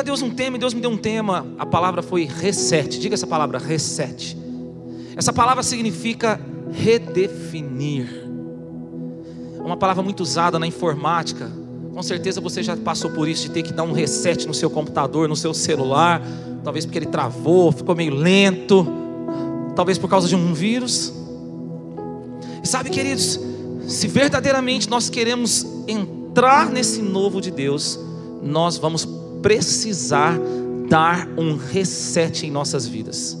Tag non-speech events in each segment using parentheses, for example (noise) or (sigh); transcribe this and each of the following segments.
para Deus um tema e Deus me deu um tema. A palavra foi reset. Diga essa palavra, reset. Essa palavra significa redefinir. É uma palavra muito usada na informática. Com certeza você já passou por isso de ter que dar um reset no seu computador, no seu celular, talvez porque ele travou, ficou meio lento, talvez por causa de um vírus. E sabe, queridos, se verdadeiramente nós queremos entrar nesse novo de Deus, nós vamos precisar dar um reset em nossas vidas.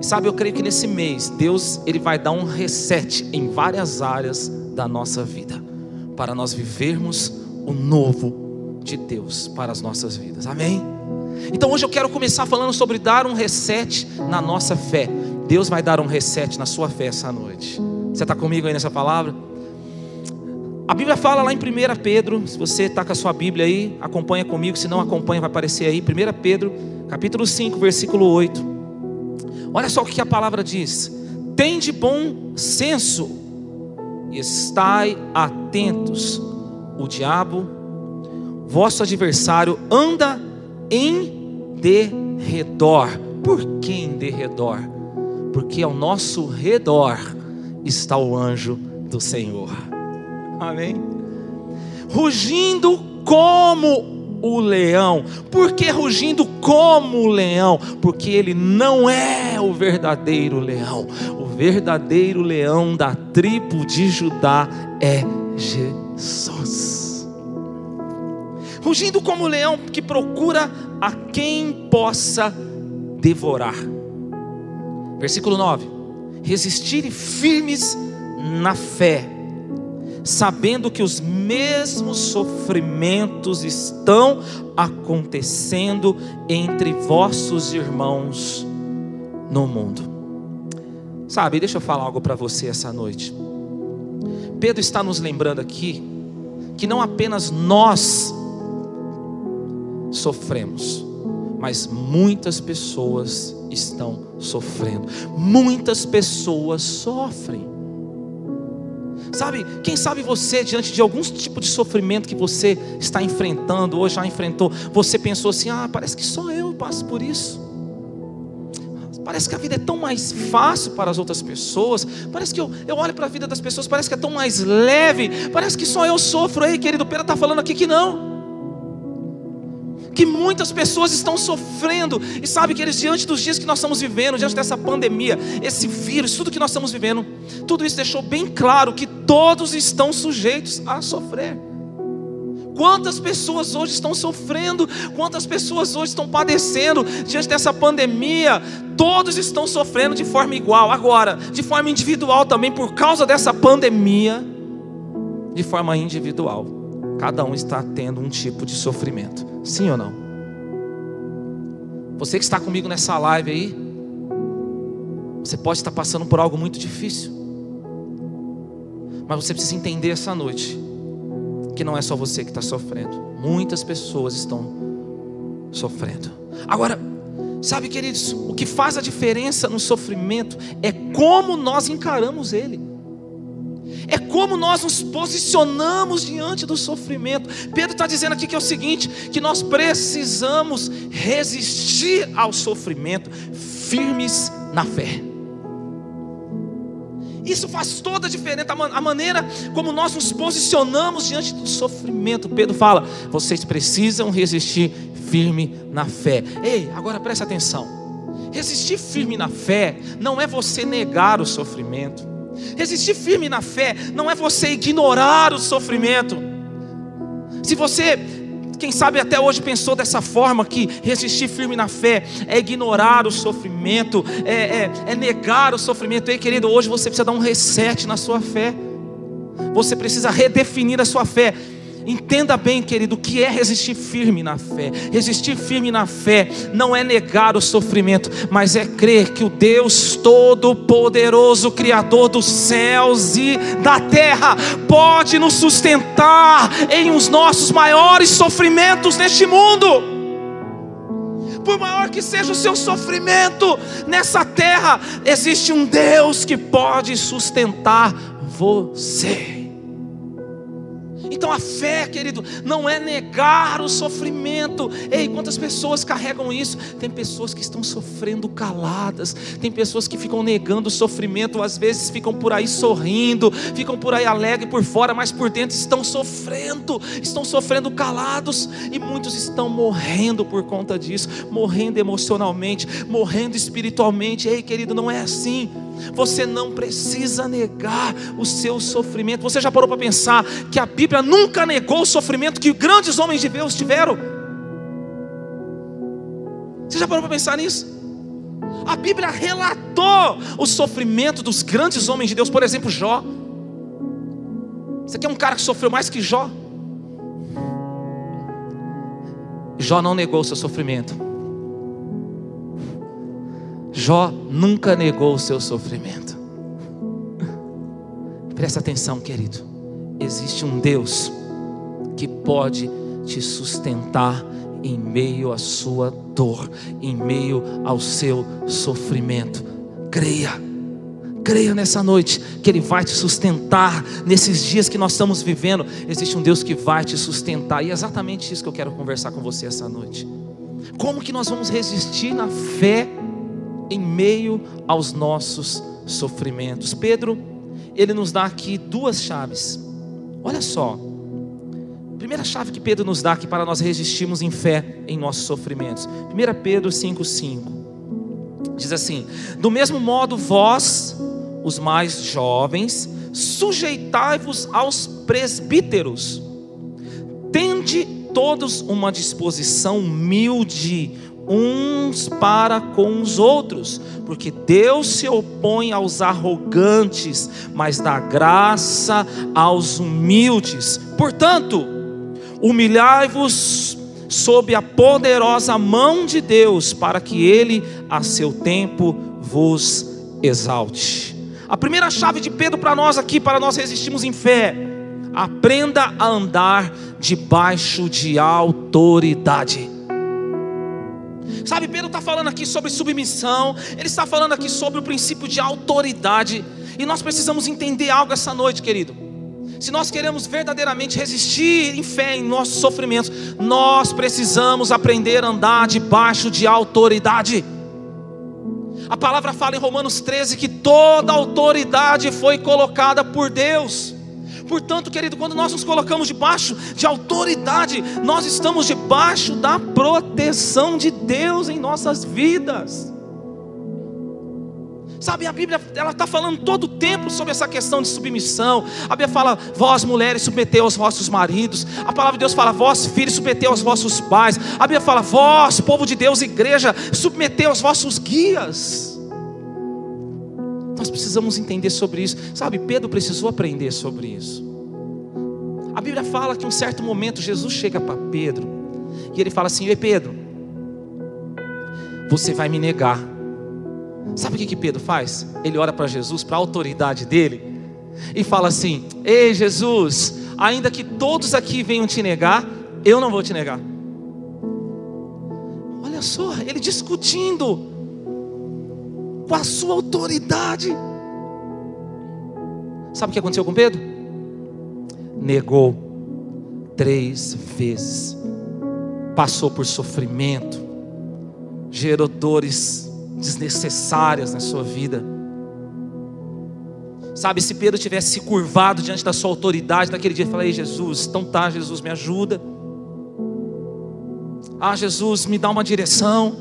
Sabe, eu creio que nesse mês Deus ele vai dar um reset em várias áreas da nossa vida, para nós vivermos o novo de Deus para as nossas vidas. Amém? Então hoje eu quero começar falando sobre dar um reset na nossa fé. Deus vai dar um reset na sua fé essa noite. Você está comigo aí nessa palavra? A Bíblia fala lá em 1 Pedro, se você está com a sua Bíblia aí, acompanha comigo, se não acompanha, vai aparecer aí, 1 Pedro, capítulo 5, versículo 8. Olha só o que a palavra diz: Tem de bom senso e estai atentos. O diabo, vosso adversário, anda em derredor. Por que em derredor? Porque ao nosso redor está o anjo do Senhor. Amém? Rugindo como o leão. Por que rugindo como o leão? Porque ele não é o verdadeiro leão. O verdadeiro leão da tribo de Judá é Jesus. Rugindo como o leão que procura a quem possa devorar. Versículo 9: Resistirem firmes na fé sabendo que os mesmos sofrimentos estão acontecendo entre vossos irmãos no mundo. Sabe, deixa eu falar algo para você essa noite. Pedro está nos lembrando aqui que não apenas nós sofremos, mas muitas pessoas estão sofrendo. Muitas pessoas sofrem. Sabe, quem sabe você, diante de algum tipo de sofrimento que você está enfrentando, ou já enfrentou, você pensou assim: ah, parece que só eu passo por isso. Parece que a vida é tão mais fácil para as outras pessoas. Parece que eu, eu olho para a vida das pessoas, parece que é tão mais leve. Parece que só eu sofro. Ei, querido, Pedro está falando aqui que não que muitas pessoas estão sofrendo, e sabe que eles, diante dos dias que nós estamos vivendo, diante dessa pandemia, esse vírus, tudo que nós estamos vivendo, tudo isso deixou bem claro que todos estão sujeitos a sofrer. Quantas pessoas hoje estão sofrendo, quantas pessoas hoje estão padecendo diante dessa pandemia, todos estão sofrendo de forma igual, agora, de forma individual também, por causa dessa pandemia, de forma individual, cada um está tendo um tipo de sofrimento. Sim ou não? Você que está comigo nessa live aí, você pode estar passando por algo muito difícil. Mas você precisa entender essa noite que não é só você que está sofrendo. Muitas pessoas estão sofrendo. Agora, sabe, queridos, o que faz a diferença no sofrimento é como nós encaramos ele é como nós nos posicionamos diante do sofrimento. Pedro está dizendo aqui que é o seguinte: que nós precisamos resistir ao sofrimento, firmes na fé. Isso faz toda a diferença, a maneira como nós nos posicionamos diante do sofrimento. Pedro fala: vocês precisam resistir firme na fé. Ei, agora preste atenção. Resistir firme na fé não é você negar o sofrimento. Resistir firme na fé não é você ignorar o sofrimento. Se você, quem sabe até hoje pensou dessa forma, que resistir firme na fé é ignorar o sofrimento, é, é, é negar o sofrimento, ei querido, hoje você precisa dar um reset na sua fé. Você precisa redefinir a sua fé. Entenda bem, querido, o que é resistir firme na fé. Resistir firme na fé não é negar o sofrimento, mas é crer que o Deus Todo-Poderoso, Criador dos céus e da terra, pode nos sustentar em os nossos maiores sofrimentos neste mundo por maior que seja o seu sofrimento nessa terra, existe um Deus que pode sustentar você. Então a fé, querido, não é negar o sofrimento. Ei, quantas pessoas carregam isso? Tem pessoas que estão sofrendo caladas, tem pessoas que ficam negando o sofrimento, às vezes ficam por aí sorrindo, ficam por aí alegre por fora, mas por dentro estão sofrendo, estão sofrendo calados, e muitos estão morrendo por conta disso, morrendo emocionalmente, morrendo espiritualmente. Ei, querido, não é assim. Você não precisa negar o seu sofrimento. Você já parou para pensar que a Bíblia nunca negou o sofrimento que grandes homens de Deus tiveram? Você já parou para pensar nisso? A Bíblia relatou o sofrimento dos grandes homens de Deus, por exemplo, Jó. Você quer um cara que sofreu mais que Jó? Jó não negou o seu sofrimento. Jó nunca negou o seu sofrimento. Presta atenção, querido. Existe um Deus que pode te sustentar em meio à sua dor, em meio ao seu sofrimento. Creia, creia nessa noite que Ele vai te sustentar nesses dias que nós estamos vivendo. Existe um Deus que vai te sustentar, e é exatamente isso que eu quero conversar com você essa noite. Como que nós vamos resistir na fé? Em meio aos nossos sofrimentos. Pedro, ele nos dá aqui duas chaves. Olha só. Primeira chave que Pedro nos dá aqui para nós resistirmos em fé em nossos sofrimentos. 1 Pedro 5,5 diz assim: Do mesmo modo, vós, os mais jovens, sujeitai-vos aos presbíteros, tende todos uma disposição humilde uns para com os outros, porque Deus se opõe aos arrogantes, mas dá graça aos humildes. Portanto, humilhai-vos sob a poderosa mão de Deus, para que Ele, a seu tempo, vos exalte. A primeira chave de Pedro para nós aqui, para nós resistirmos em fé, aprenda a andar debaixo de autoridade. Sabe, Pedro está falando aqui sobre submissão, ele está falando aqui sobre o princípio de autoridade, e nós precisamos entender algo essa noite, querido. Se nós queremos verdadeiramente resistir em fé em nossos sofrimentos, nós precisamos aprender a andar debaixo de autoridade. A palavra fala em Romanos 13 que toda autoridade foi colocada por Deus. Portanto, querido, quando nós nos colocamos debaixo de autoridade, nós estamos debaixo da proteção de Deus em nossas vidas. Sabe, a Bíblia ela está falando todo o tempo sobre essa questão de submissão. A Bíblia fala, vós mulheres submetei aos vossos maridos. A palavra de Deus fala, vós filhos submetei aos vossos pais. A Bíblia fala, vós, povo de Deus, igreja, submetei aos vossos guias. Nós precisamos entender sobre isso. Sabe, Pedro precisou aprender sobre isso. A Bíblia fala que em um certo momento Jesus chega para Pedro e ele fala assim: Ei Pedro, você vai me negar. Sabe o que, que Pedro faz? Ele ora para Jesus, para a autoridade dele, e fala assim: Ei Jesus, ainda que todos aqui venham te negar, eu não vou te negar. Olha só, ele discutindo com a sua autoridade. Sabe o que aconteceu com Pedro? Negou três vezes, passou por sofrimento, gerou dores desnecessárias na sua vida. Sabe, se Pedro tivesse se curvado diante da sua autoridade naquele dia, falei, Jesus, então tá, Jesus, me ajuda. Ah, Jesus, me dá uma direção.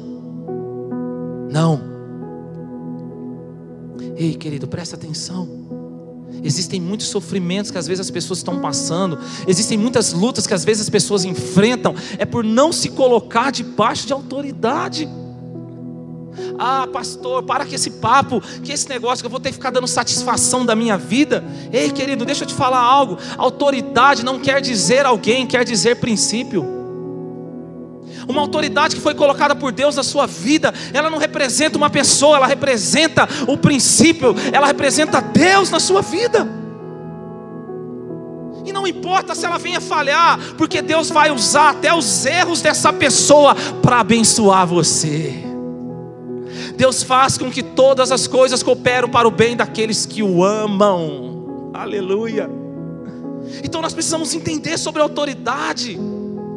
Não. Ei, querido, presta atenção. Existem muitos sofrimentos que às vezes as pessoas estão passando, existem muitas lutas que às vezes as pessoas enfrentam, é por não se colocar debaixo de autoridade. Ah, pastor, para com esse papo, que esse negócio que eu vou ter que ficar dando satisfação da minha vida. Ei, querido, deixa eu te falar algo. Autoridade não quer dizer alguém, quer dizer princípio. Uma autoridade que foi colocada por Deus na sua vida, ela não representa uma pessoa, ela representa o princípio, ela representa Deus na sua vida. E não importa se ela venha falhar, porque Deus vai usar até os erros dessa pessoa para abençoar você. Deus faz com que todas as coisas cooperam para o bem daqueles que o amam. Aleluia. Então nós precisamos entender sobre autoridade.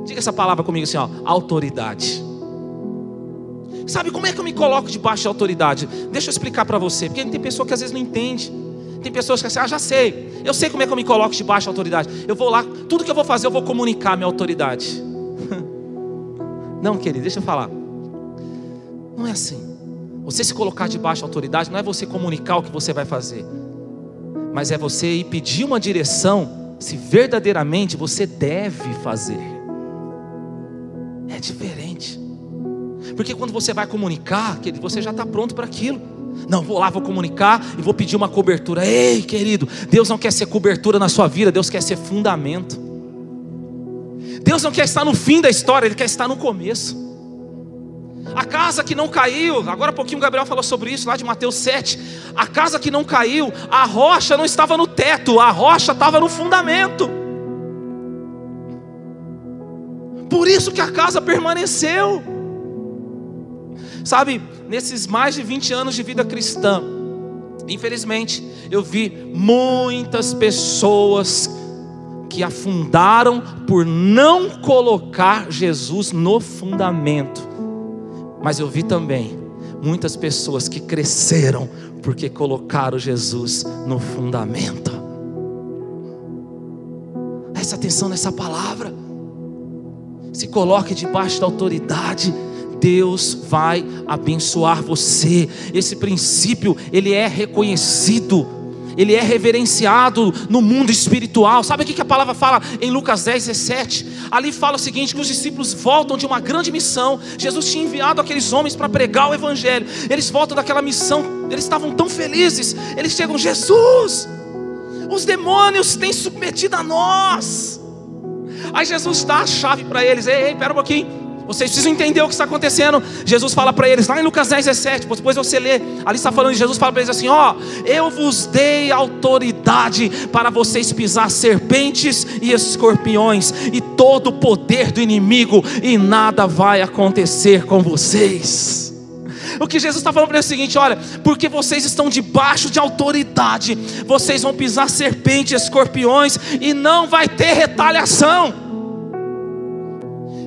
Diga essa palavra comigo assim, ó, autoridade. Sabe como é que eu me coloco debaixo de autoridade? Deixa eu explicar para você, porque tem pessoa que às vezes não entende. Tem pessoas que assim, ah, já sei. Eu sei como é que eu me coloco debaixo de autoridade. Eu vou lá, tudo que eu vou fazer, eu vou comunicar minha autoridade. (laughs) Não, querido, deixa eu falar. Não é assim. Você se colocar debaixo de autoridade não é você comunicar o que você vai fazer, mas é você ir pedir uma direção se verdadeiramente você deve fazer. É diferente. Porque quando você vai comunicar, querido, você já está pronto para aquilo. Não, vou lá, vou comunicar e vou pedir uma cobertura. Ei, querido, Deus não quer ser cobertura na sua vida, Deus quer ser fundamento. Deus não quer estar no fim da história, Ele quer estar no começo. A casa que não caiu, agora há pouquinho o Gabriel falou sobre isso lá de Mateus 7. A casa que não caiu, a rocha não estava no teto, a rocha estava no fundamento. Por isso que a casa permaneceu. Sabe, nesses mais de 20 anos de vida cristã, infelizmente, eu vi muitas pessoas que afundaram por não colocar Jesus no fundamento. Mas eu vi também muitas pessoas que cresceram porque colocaram Jesus no fundamento. Presta atenção nessa palavra. Se coloque debaixo da autoridade Deus vai abençoar você. Esse princípio, ele é reconhecido, ele é reverenciado no mundo espiritual. Sabe o que a palavra fala em Lucas 10, 17? Ali fala o seguinte: que os discípulos voltam de uma grande missão. Jesus tinha enviado aqueles homens para pregar o evangelho. Eles voltam daquela missão, eles estavam tão felizes. Eles chegam, Jesus, os demônios têm submetido a nós. Aí Jesus dá a chave para eles: ei, ei, pera um pouquinho. Vocês precisam entender o que está acontecendo. Jesus fala para eles, lá em Lucas 10, 17, depois você lê, ali está falando, Jesus fala para eles assim: Ó, eu vos dei autoridade para vocês pisar serpentes e escorpiões, e todo o poder do inimigo, e nada vai acontecer com vocês. O que Jesus está falando para eles é o seguinte: olha, porque vocês estão debaixo de autoridade, vocês vão pisar serpentes, escorpiões, e não vai ter retaliação.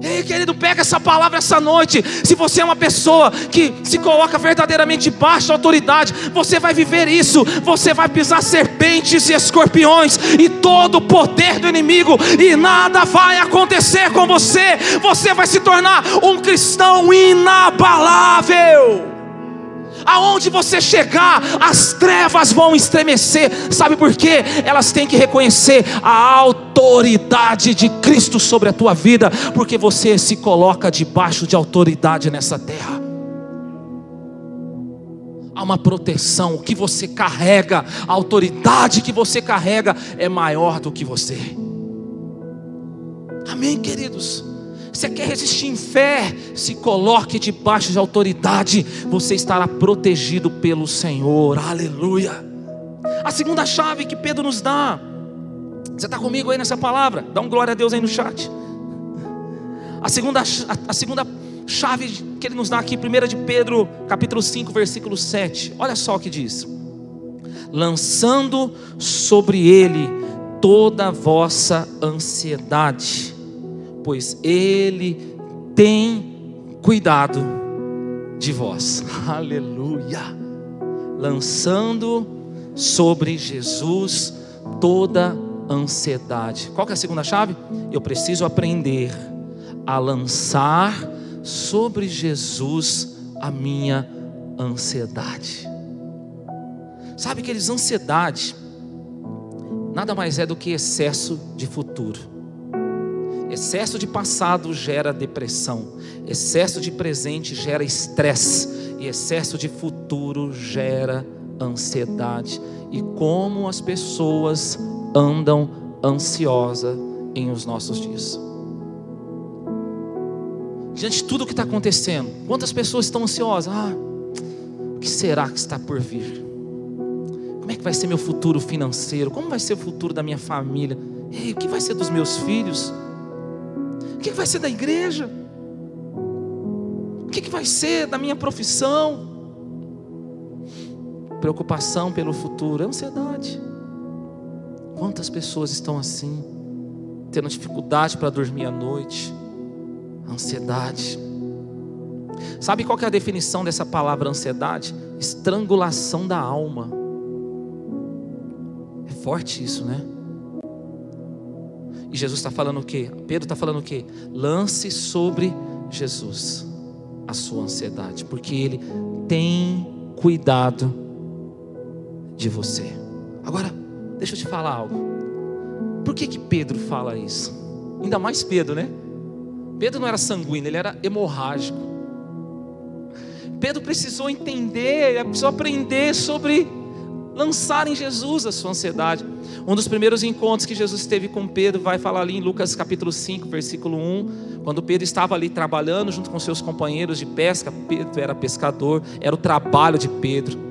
Ei, querido, pega essa palavra essa noite. Se você é uma pessoa que se coloca verdadeiramente debaixo da autoridade, você vai viver isso. Você vai pisar serpentes e escorpiões e todo o poder do inimigo, e nada vai acontecer com você. Você vai se tornar um cristão inabalável. Aonde você chegar, as trevas vão estremecer. Sabe por quê? Elas têm que reconhecer a autoridade de Cristo sobre a tua vida, porque você se coloca debaixo de autoridade nessa terra. Há uma proteção, o que você carrega, a autoridade que você carrega é maior do que você. Amém, queridos? Você quer resistir em fé? Se coloque debaixo de autoridade, você estará protegido pelo Senhor. Aleluia. A segunda chave que Pedro nos dá. Você está comigo aí nessa palavra? Dá um glória a Deus aí no chat. A segunda, a, segunda chave que ele nos dá aqui, 1 de Pedro, capítulo 5, versículo 7. Olha só o que diz: Lançando sobre ele toda a vossa ansiedade pois Ele tem cuidado de vós. (laughs) Aleluia. Lançando sobre Jesus toda ansiedade. Qual é a segunda chave? Eu preciso aprender a lançar sobre Jesus a minha ansiedade. Sabe que eles ansiedade nada mais é do que excesso de futuro. Excesso de passado gera depressão, excesso de presente gera estresse, e excesso de futuro gera ansiedade. E como as pessoas andam ansiosas em os nossos dias. Diante de tudo o que está acontecendo, quantas pessoas estão ansiosas? Ah, o que será que está por vir? Como é que vai ser meu futuro financeiro? Como vai ser o futuro da minha família? Ei, o que vai ser dos meus filhos? O que vai ser da igreja? O que vai ser da minha profissão? Preocupação pelo futuro, é ansiedade. Quantas pessoas estão assim, tendo dificuldade para dormir à noite, ansiedade. Sabe qual é a definição dessa palavra ansiedade? Estrangulação da alma. É forte isso, né? E Jesus está falando o quê? Pedro está falando o quê? Lance sobre Jesus a sua ansiedade, porque Ele tem cuidado de você. Agora, deixa eu te falar algo. Por que que Pedro fala isso? Ainda mais Pedro, né? Pedro não era sanguíneo, ele era hemorrágico. Pedro precisou entender, precisou aprender sobre lançar em Jesus a sua ansiedade. Um dos primeiros encontros que Jesus teve com Pedro vai falar ali em Lucas capítulo 5, versículo 1, quando Pedro estava ali trabalhando junto com seus companheiros de pesca, Pedro era pescador, era o trabalho de Pedro.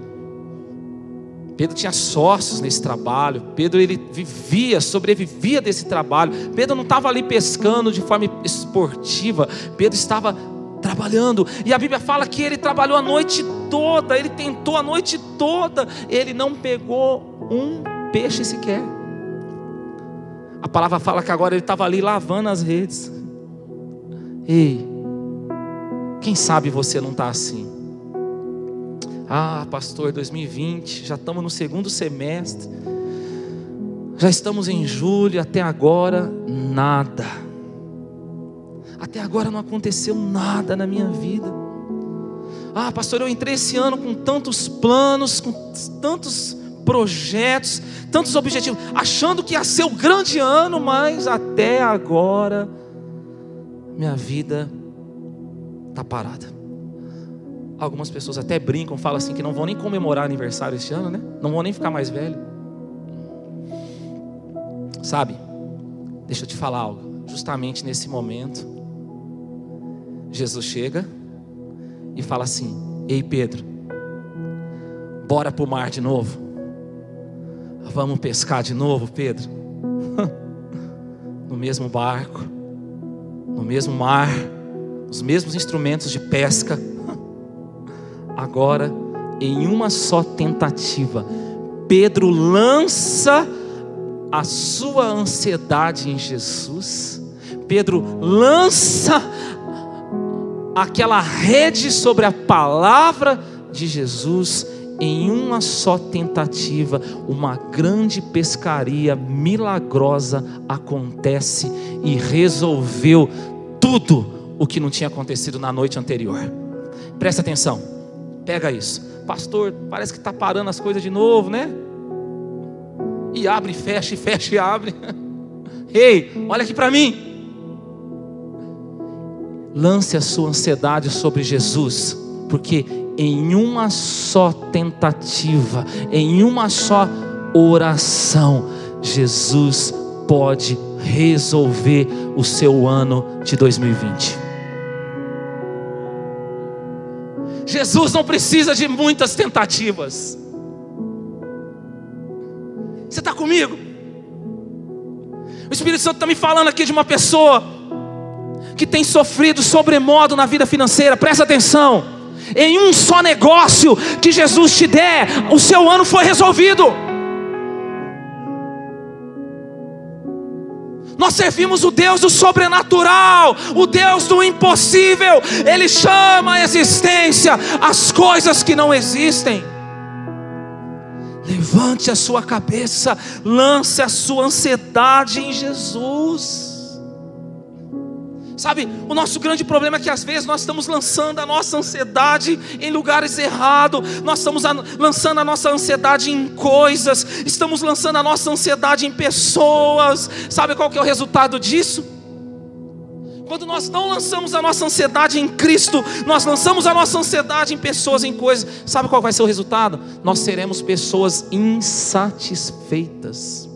Pedro tinha sócios nesse trabalho. Pedro ele vivia, sobrevivia desse trabalho. Pedro não estava ali pescando de forma esportiva. Pedro estava trabalhando. E a Bíblia fala que ele trabalhou a noite toda, ele tentou a noite toda, ele não pegou um peixe sequer. A palavra fala que agora ele estava ali lavando as redes. Ei, quem sabe você não está assim? Ah, pastor, 2020, já estamos no segundo semestre, já estamos em julho, até agora nada até agora não aconteceu nada na minha vida. Ah, pastor, eu entrei esse ano com tantos planos, com tantos projetos, tantos objetivos, achando que ia ser o grande ano, mas até agora minha vida está parada. Algumas pessoas até brincam, falam assim que não vão nem comemorar aniversário este ano, né? Não vão nem ficar mais velho. Sabe? Deixa eu te falar algo. Justamente nesse momento, Jesus chega e fala assim: Ei Pedro, bora para o mar de novo. Vamos pescar de novo, Pedro. (laughs) no mesmo barco, no mesmo mar, os mesmos instrumentos de pesca. (laughs) Agora, em uma só tentativa, Pedro lança a sua ansiedade em Jesus. Pedro lança aquela rede sobre a palavra de Jesus em uma só tentativa, uma grande pescaria milagrosa acontece e resolveu tudo o que não tinha acontecido na noite anterior. Presta atenção, pega isso, pastor. Parece que está parando as coisas de novo, né? E abre, fecha, fecha e abre. (laughs) Ei, olha aqui para mim. Lance a sua ansiedade sobre Jesus, porque em uma só tentativa, em uma só oração, Jesus pode resolver o seu ano de 2020. Jesus não precisa de muitas tentativas. Você está comigo? O Espírito Santo está me falando aqui de uma pessoa que tem sofrido sobremodo na vida financeira, presta atenção. Em um só negócio que Jesus te der, o seu ano foi resolvido. Nós servimos o Deus do sobrenatural, o Deus do impossível. Ele chama a existência as coisas que não existem. Levante a sua cabeça, lance a sua ansiedade em Jesus. Sabe, o nosso grande problema é que às vezes nós estamos lançando a nossa ansiedade em lugares errados, nós estamos lançando a nossa ansiedade em coisas, estamos lançando a nossa ansiedade em pessoas. Sabe qual que é o resultado disso? Quando nós não lançamos a nossa ansiedade em Cristo, nós lançamos a nossa ansiedade em pessoas, em coisas. Sabe qual vai ser o resultado? Nós seremos pessoas insatisfeitas.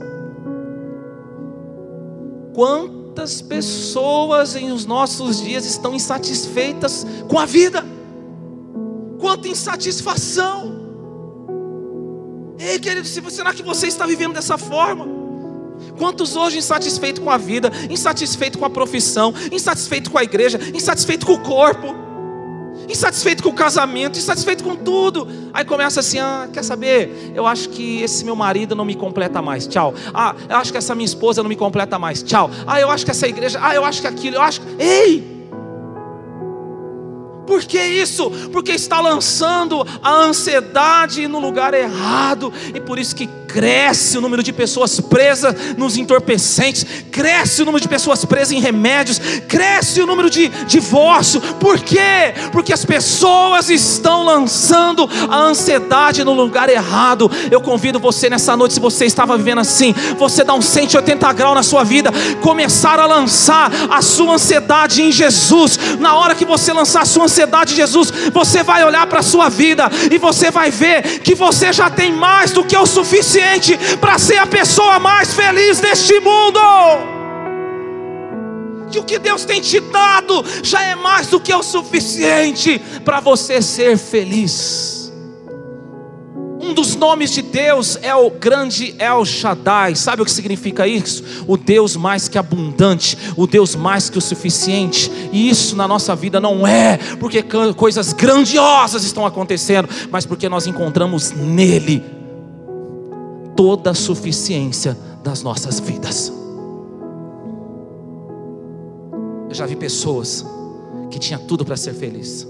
Quanto Quantas pessoas em os nossos dias estão insatisfeitas com a vida? Quanta insatisfação! Ei, querido, será que você está vivendo dessa forma? Quantos hoje insatisfeitos com a vida, insatisfeitos com a profissão, insatisfeitos com a igreja, insatisfeitos com o corpo? Insatisfeito com o casamento, insatisfeito com tudo. Aí começa assim: ah, quer saber? Eu acho que esse meu marido não me completa mais. Tchau. Ah, eu acho que essa minha esposa não me completa mais. Tchau. Ah, eu acho que essa igreja. Ah, eu acho que aquilo. Eu acho. Ei! Por que isso? Porque está lançando a ansiedade no lugar errado, e por isso que cresce o número de pessoas presas nos entorpecentes, cresce o número de pessoas presas em remédios, cresce o número de divórcio. Por quê? Porque as pessoas estão lançando a ansiedade no lugar errado. Eu convido você nessa noite, se você estava vivendo assim, você dá um 180 graus na sua vida, começar a lançar a sua ansiedade em Jesus. Na hora que você lançar a sua ansiedade em Jesus, você vai olhar para a sua vida e você vai ver que você já tem mais do que o suficiente para ser a pessoa mais feliz deste mundo. Que o que Deus tem te dado já é mais do que o suficiente para você ser feliz. Um dos nomes de Deus é o grande El Shaddai. Sabe o que significa isso? O Deus mais que abundante, o Deus mais que o suficiente. E isso na nossa vida não é porque coisas grandiosas estão acontecendo, mas porque nós encontramos nele toda a suficiência das nossas vidas. Eu já vi pessoas que tinha tudo para ser feliz.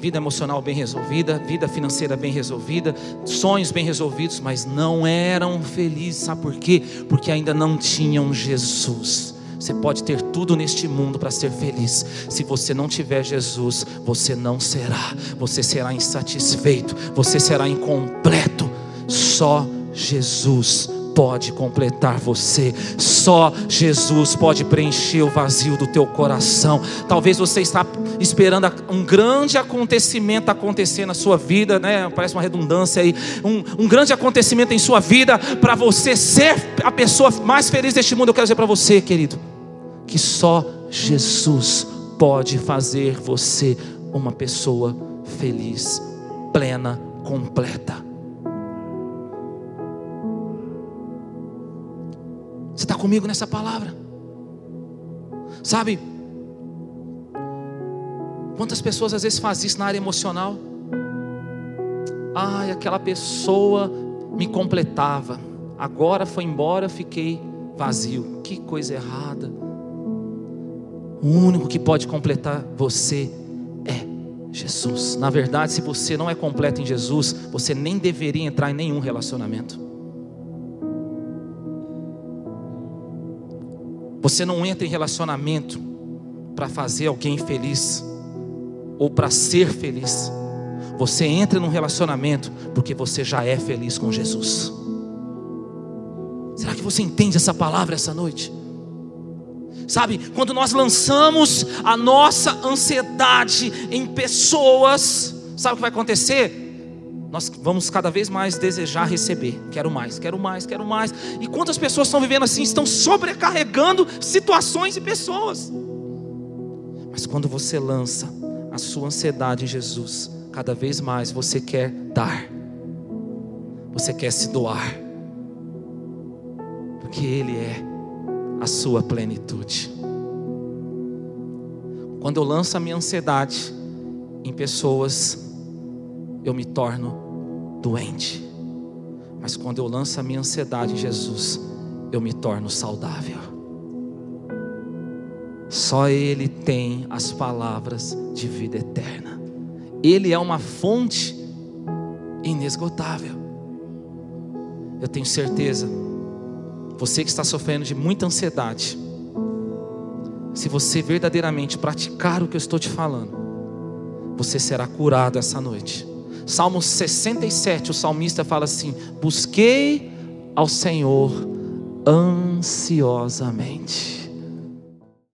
Vida emocional bem resolvida, vida financeira bem resolvida, sonhos bem resolvidos, mas não eram felizes. Sabe por quê? Porque ainda não tinham Jesus. Você pode ter tudo neste mundo para ser feliz. Se você não tiver Jesus, você não será. Você será insatisfeito, você será incompleto. Só Jesus pode completar você. Só Jesus pode preencher o vazio do teu coração. Talvez você está esperando um grande acontecimento acontecer na sua vida, né? Parece uma redundância aí. Um, um grande acontecimento em sua vida para você ser a pessoa mais feliz deste mundo. Eu quero dizer para você, querido, que só Jesus pode fazer você uma pessoa feliz, plena, completa. Você está comigo nessa palavra? Sabe? Quantas pessoas às vezes fazem isso na área emocional? Ai, aquela pessoa me completava. Agora foi embora, fiquei vazio. Que coisa errada. O único que pode completar você é Jesus. Na verdade, se você não é completo em Jesus, você nem deveria entrar em nenhum relacionamento. Você não entra em relacionamento para fazer alguém feliz ou para ser feliz. Você entra num relacionamento porque você já é feliz com Jesus. Será que você entende essa palavra essa noite? Sabe, quando nós lançamos a nossa ansiedade em pessoas, sabe o que vai acontecer? Nós vamos cada vez mais desejar receber. Quero mais, quero mais, quero mais. E quantas pessoas estão vivendo assim, estão sobrecarregando situações e pessoas. Mas quando você lança a sua ansiedade em Jesus, cada vez mais você quer dar, você quer se doar, porque Ele é a sua plenitude. Quando eu lanço a minha ansiedade em pessoas, eu me torno doente. Mas quando eu lanço a minha ansiedade em Jesus, eu me torno saudável. Só Ele tem as palavras de vida eterna. Ele é uma fonte inesgotável. Eu tenho certeza, você que está sofrendo de muita ansiedade, se você verdadeiramente praticar o que eu estou te falando, você será curado essa noite. Salmo 67, o salmista fala assim: Busquei ao Senhor ansiosamente.